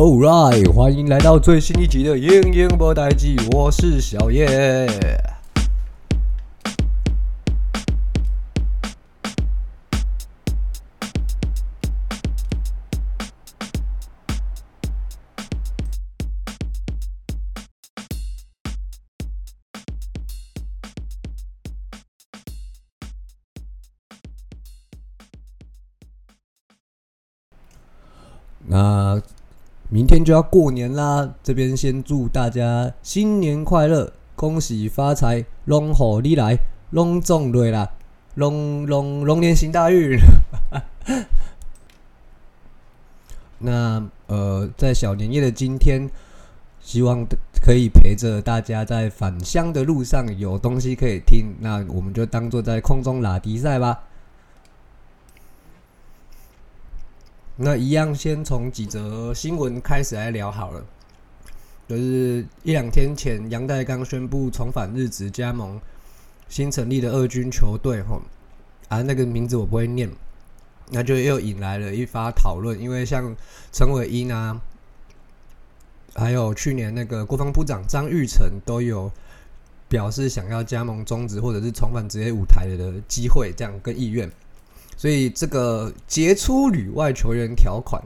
All right，欢迎来到最新一集的《英英播代记》，我是小叶。那明天就要过年啦，这边先祝大家新年快乐，恭喜发财，龙虎你来，龙中瑞啦，龙龙龙年行大运。那呃，在小年夜的今天，希望可以陪着大家在返乡的路上有东西可以听，那我们就当做在空中拉迪赛吧。那一样，先从几则新闻开始来聊好了。就是一两天前，杨代刚宣布重返日职加盟新成立的二军球队，吼啊，那个名字我不会念，那就又引来了一发讨论。因为像陈伟英啊，还有去年那个国防部长张玉成都有表示想要加盟中职或者是重返职业舞台的机会，这样跟意愿。所以这个杰出旅外球员条款，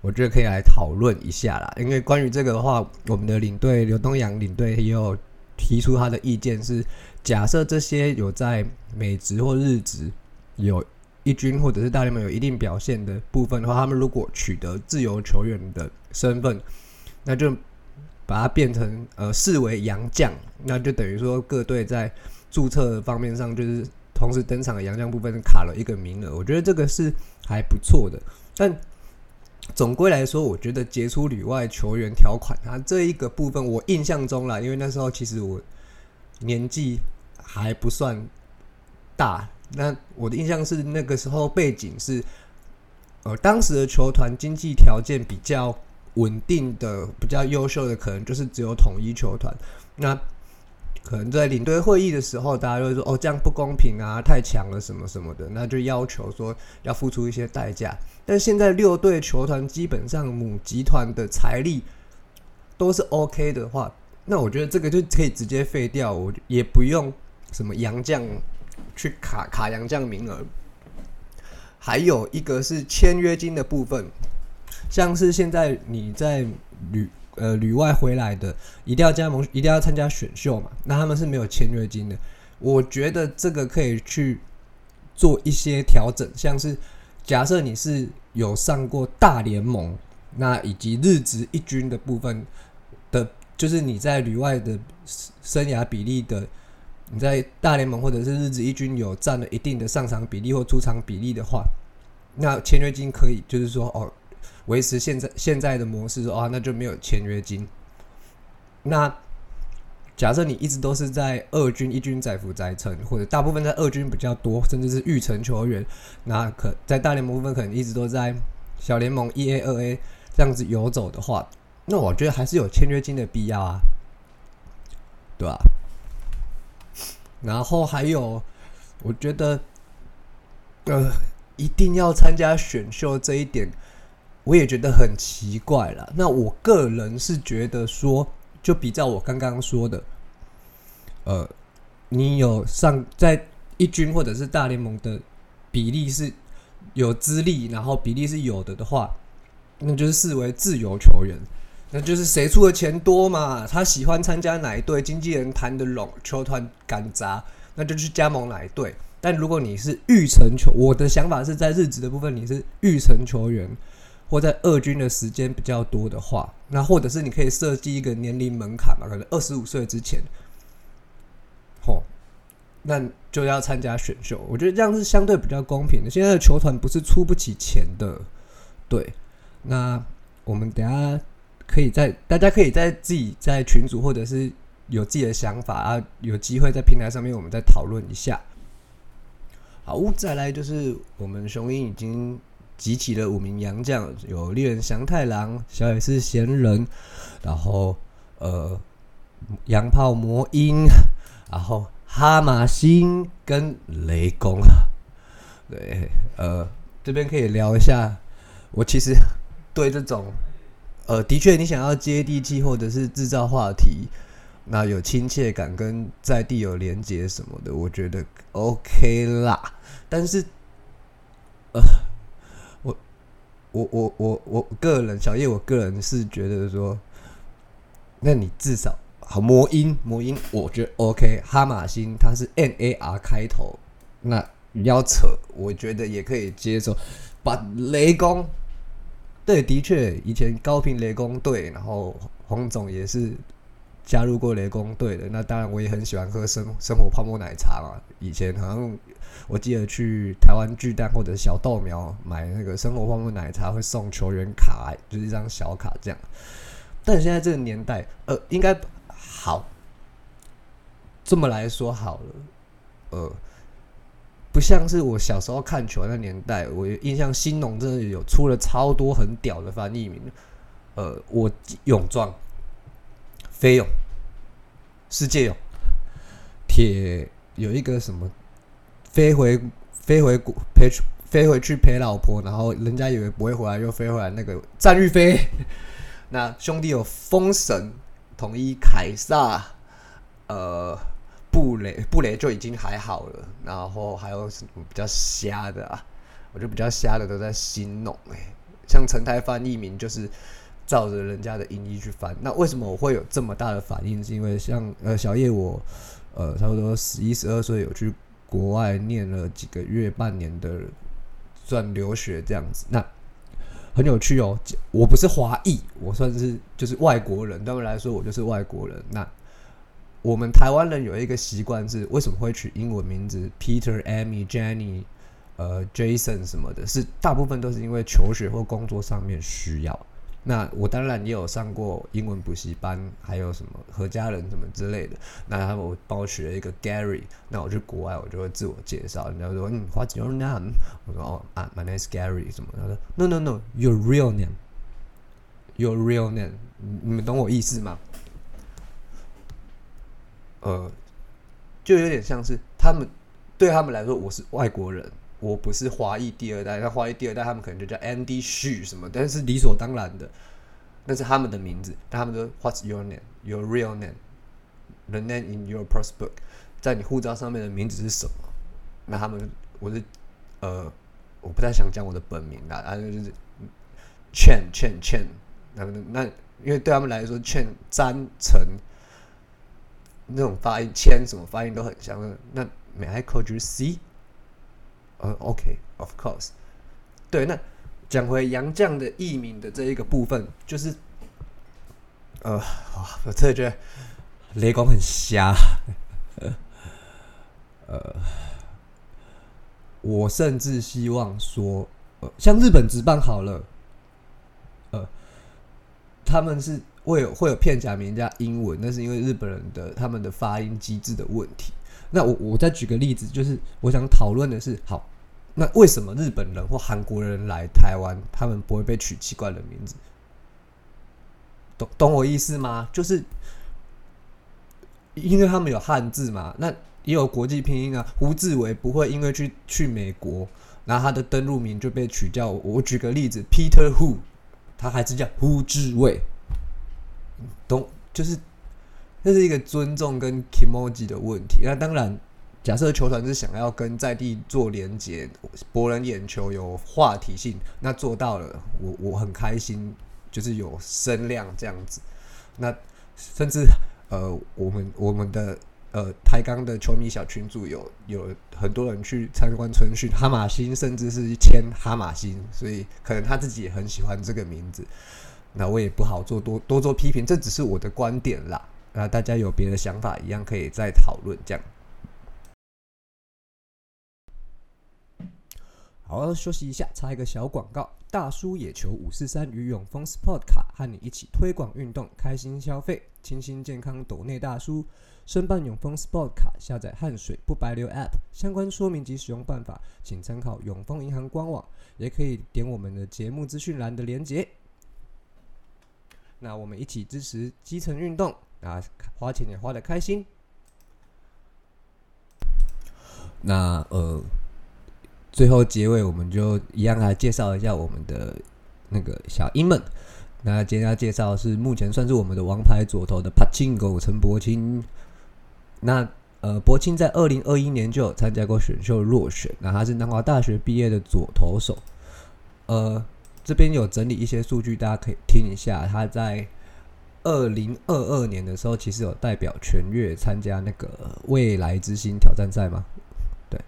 我觉得可以来讨论一下啦。因为关于这个的话，我们的领队刘东阳领队也有提出他的意见，是假设这些有在美职或日职有一军或者是大联盟有一定表现的部分的话，他们如果取得自由球员的身份，那就把它变成呃视为洋将，那就等于说各队在注册方面上就是。同时登场的洋将部分卡了一个名额，我觉得这个是还不错的。但总归来说，我觉得杰出旅外球员条款啊这一个部分，我印象中啦，因为那时候其实我年纪还不算大，那我的印象是那个时候背景是，呃，当时的球团经济条件比较稳定的、比较优秀的，可能就是只有统一球团。那可能在领队会议的时候，大家就会说：“哦，这样不公平啊，太强了什么什么的。”那就要求说要付出一些代价。但现在六队球团基本上母集团的财力都是 OK 的话，那我觉得这个就可以直接废掉，我也不用什么洋将去卡卡洋将名额。还有一个是签约金的部分，像是现在你在旅。呃，旅外回来的一定要加盟，一定要参加选秀嘛？那他们是没有签约金的。我觉得这个可以去做一些调整，像是假设你是有上过大联盟，那以及日职一军的部分的，就是你在旅外的生涯比例的，你在大联盟或者是日职一军有占了一定的上场比例或出场比例的话，那签约金可以就是说哦。维持现在现在的模式啊，那就没有签约金。那假设你一直都是在二军一军载浮载沉，或者大部分在二军比较多，甚至是育成球员，那可在大联盟部分可能一直都在小联盟一 A 二 A 这样子游走的话，那我觉得还是有签约金的必要啊，对吧？然后还有，我觉得呃，一定要参加选秀这一点。我也觉得很奇怪了。那我个人是觉得说，就比照我刚刚说的，呃，你有上在一军或者是大联盟的比例是有资历，然后比例是有的的话，那就是视为自由球员，那就是谁出的钱多嘛，他喜欢参加哪一队，经纪人谈的拢，球团敢砸，那就去加盟哪一队。但如果你是预成球，我的想法是在日职的部分，你是预成球员。或在二军的时间比较多的话，那或者是你可以设计一个年龄门槛嘛，可能二十五岁之前，吼，那就要参加选秀。我觉得这样是相对比较公平的。现在的球团不是出不起钱的，对。那我们等下可以在大家可以在自己在群组或者是有自己的想法啊，有机会在平台上面我们再讨论一下。好，再来就是我们雄鹰已经。集齐了五名洋将，有猎人祥太郎、小野寺贤人，然后呃洋炮魔音，然后哈马星跟雷公。对，呃，这边可以聊一下。我其实对这种呃，的确，你想要接地气或者是制造话题，那有亲切感跟在地有连接什么的，我觉得 OK 啦。但是，呃，我我我我个人，小叶，我个人是觉得说，那你至少好魔音魔音，我觉得 OK。哈马星它是 N A R 开头，那你要扯，我觉得也可以接受。把雷公。对，的确，以前高频雷公队，然后黄总也是加入过雷公队的。那当然，我也很喜欢喝生生活泡沫奶茶嘛。以前好像我记得去台湾巨蛋或者小豆苗买那个生活泡沫奶茶，会送球员卡，就是一张小卡这样。但现在这个年代，呃，应该好这么来说好了，呃。不像是我小时候看球那年代，我印象新农真的有出了超多很屌的翻译名，呃，我泳装、飞勇、世界勇、铁有一个什么飞回飞回陪飞回去陪老婆，然后人家以为不会回来又飞回来那个战玉飞，那兄弟有封神、统一、凯撒，呃。布雷布雷就已经还好了，然后还有什么比较瞎的啊？我就比较瞎的都在新弄哎，像陈台翻译名就是照着人家的音译去翻。那为什么我会有这么大的反应？是因为像呃小叶我呃差不多十一十二岁有去国外念了几个月半年的算留学这样子，那很有趣哦。我不是华裔，我算是就是外国人，对他们来说我就是外国人。那我们台湾人有一个习惯是，为什么会取英文名字 Peter、Amy、Jenny、呃 Jason 什么的？是大部分都是因为求学或工作上面需要。那我当然也有上过英文补习班，还有什么何家人什么之类的。那他们帮我取了一个 Gary。那我去国外，我就会自我介绍，人家说嗯，What's your name？我说哦啊，My name is Gary。什么？他说 No No No，Your real name，Your real name。你们懂我意思吗？呃，就有点像是他们对他们来说，我是外国人，我不是华裔第二代。那华裔第二代，他们可能就叫 Andy Xu 什么，但是理所当然的，那是他们的名字。但他们说 What's your name? Your real name? The name in your passport？在你护照上面的名字是什么？那他们我是呃，我不太想讲我的本名啦，然后就是 Chen Chen Chen。那那因为对他们来说，Chen 詹成。那种发音，签什么发音都很像。那 May I call you C？呃，OK，Of course。对，那讲回杨绛的艺名的这一个部分，就是呃，我真的觉得雷公很瞎。呃，我甚至希望说，呃，像日本直棒好了，呃，他们是。会有会有片假名加英文，那是因为日本人的他们的发音机制的问题。那我我再举个例子，就是我想讨论的是，好，那为什么日本人或韩国人来台湾，他们不会被取奇怪的名字？懂懂我意思吗？就是因为他们有汉字嘛，那也有国际拼音啊。胡志伟不会因为去去美国，然后他的登录名就被取掉。我举个例子，Peter Hu，他还是叫胡志伟。懂，就是这是一个尊重跟 emoji 的问题。那当然，假设球团是想要跟在地做连接，博人眼球，有话题性，那做到了，我我很开心，就是有声量这样子。那甚至呃，我们我们的呃台钢的球迷小群组有有很多人去参观春训，哈马星甚至是签哈马星，所以可能他自己也很喜欢这个名字。那我也不好做多多做批评，这只是我的观点啦。那大家有别的想法，一样可以再讨论。这样，好，休息一下，插一个小广告。大叔野球五四三与永丰 Sport 卡和你一起推广运动，开心消费，清新健康。斗内大叔申办永丰 Sport 卡，下载汗水不白流 App，相关说明及使用办法，请参考永丰银行官网，也可以点我们的节目资讯栏的连接。那我们一起支持基层运动啊，花钱也花的开心。那呃，最后结尾我们就一样来介绍一下我们的那个小鹰们。那今天要介绍是目前算是我们的王牌左投的帕金狗陈柏青。那呃，柏青在二零二一年就有参加过选秀落选，那他是南华大学毕业的左投手。呃，这边有整理一些数据，大家可以听一下。他在二零二二年的时候，其实有代表全越参加那个未来之星挑战赛嘛？对，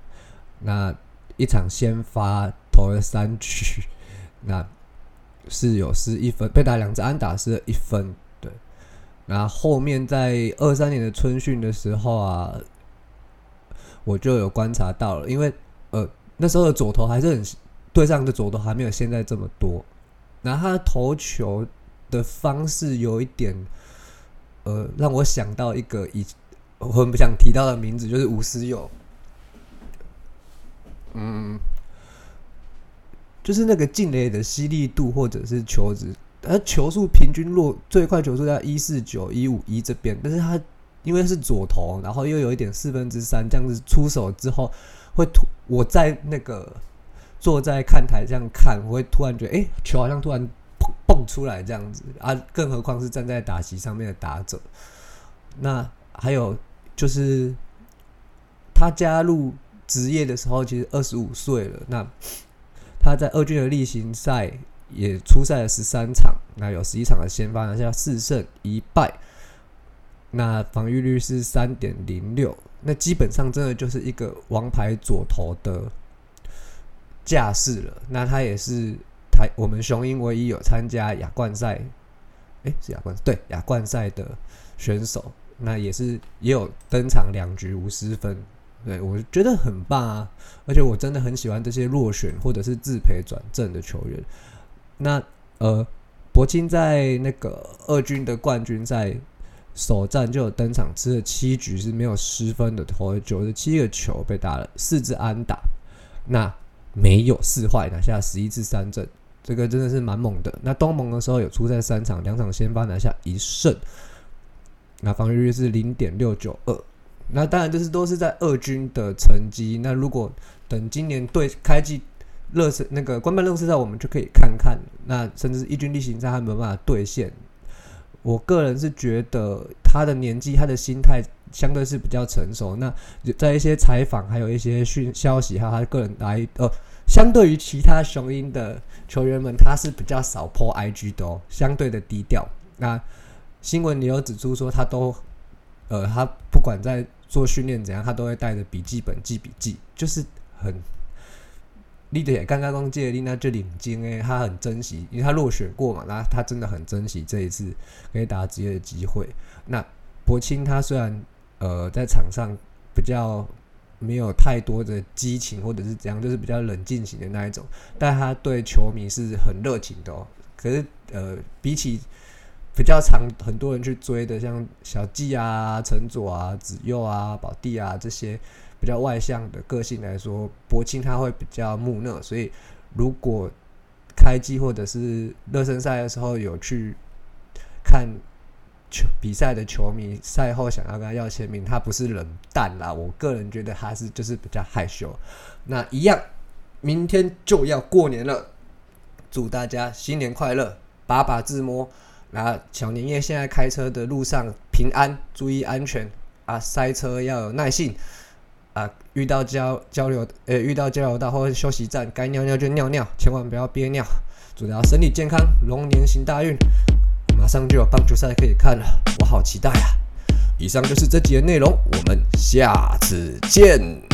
那一场先发投了三局，那是有失一分，被打两支安打失了一分。对，那后面在二三年的春训的时候啊，我就有观察到了，因为呃那时候的左投还是很对上的左投还没有现在这么多，然后他的投球。的方式有一点，呃，让我想到一个以我很不想提到的名字，就是吴思友。嗯，就是那个进垒的犀利度或者是球质，他球速平均落最快球速在一四九一五一这边，但是他因为是左投，然后又有一点四分之三这样子出手之后，会突我在那个坐在看台这样看，我会突然觉得，哎，球好像突然。出来这样子啊，更何况是站在打席上面的打者。那还有就是，他加入职业的时候其实二十五岁了。那他在二军的例行赛也出赛了十三场，那有十一场的先发，拿下四胜一败，那防御率是三点零六。那基本上真的就是一个王牌左投的架势了。那他也是。台我们雄鹰唯一有参加亚冠赛，诶，是亚冠对亚冠赛的选手，那也是也有登场两局无失分，对我觉得很棒啊！而且我真的很喜欢这些落选或者是自培转正的球员。那呃，博金在那个二军的冠军赛首战就有登场，吃了七局是没有失分的，投了九十七个球，被打了四支安打，那没有四坏，拿下十一次三振。这个真的是蛮猛的。那东盟的时候有出赛三场，两场先发拿下一胜，那防御率是零点六九二。那当然这是都是在二军的成绩。那如果等今年对开季热身那个官办热身赛，我们就可以看看。那甚至是一军例行赛还没有办法兑现。我个人是觉得他的年纪、他的心态相对是比较成熟。那在一些采访还有一些讯消息，还有他个人来呃。相对于其他雄鹰的球员们，他是比较少 po IG 的哦，相对的低调。那新闻里有指出说，他都呃，他不管在做训练怎样，他都会带着笔记本记笔记，就是很立的也刚刚刚借力，那就领金诶，他很珍惜，因为他落选过嘛，那他真的很珍惜这一次可以打职业的机会。那博青他虽然呃在场上比较。没有太多的激情，或者是怎样，就是比较冷静型的那一种。但他对球迷是很热情的哦。可是，呃，比起比较常很多人去追的，像小季啊、陈佐啊、子佑啊、宝弟啊这些比较外向的个性来说，柏青他会比较木讷。所以，如果开机或者是热身赛的时候有去看。球比赛的球迷赛后想要跟他要签名，他不是冷淡啦。我个人觉得他是就是比较害羞。那一样，明天就要过年了，祝大家新年快乐，把把自摸。那小年夜现在开车的路上平安，注意安全啊！塞车要有耐性啊！遇到交交流呃遇到交流道或者休息站，该尿尿就尿尿，千万不要憋尿。祝大家身体健康，龙年行大运。马上就有棒球赛可以看了，我好期待啊！以上就是这集的内容，我们下次见。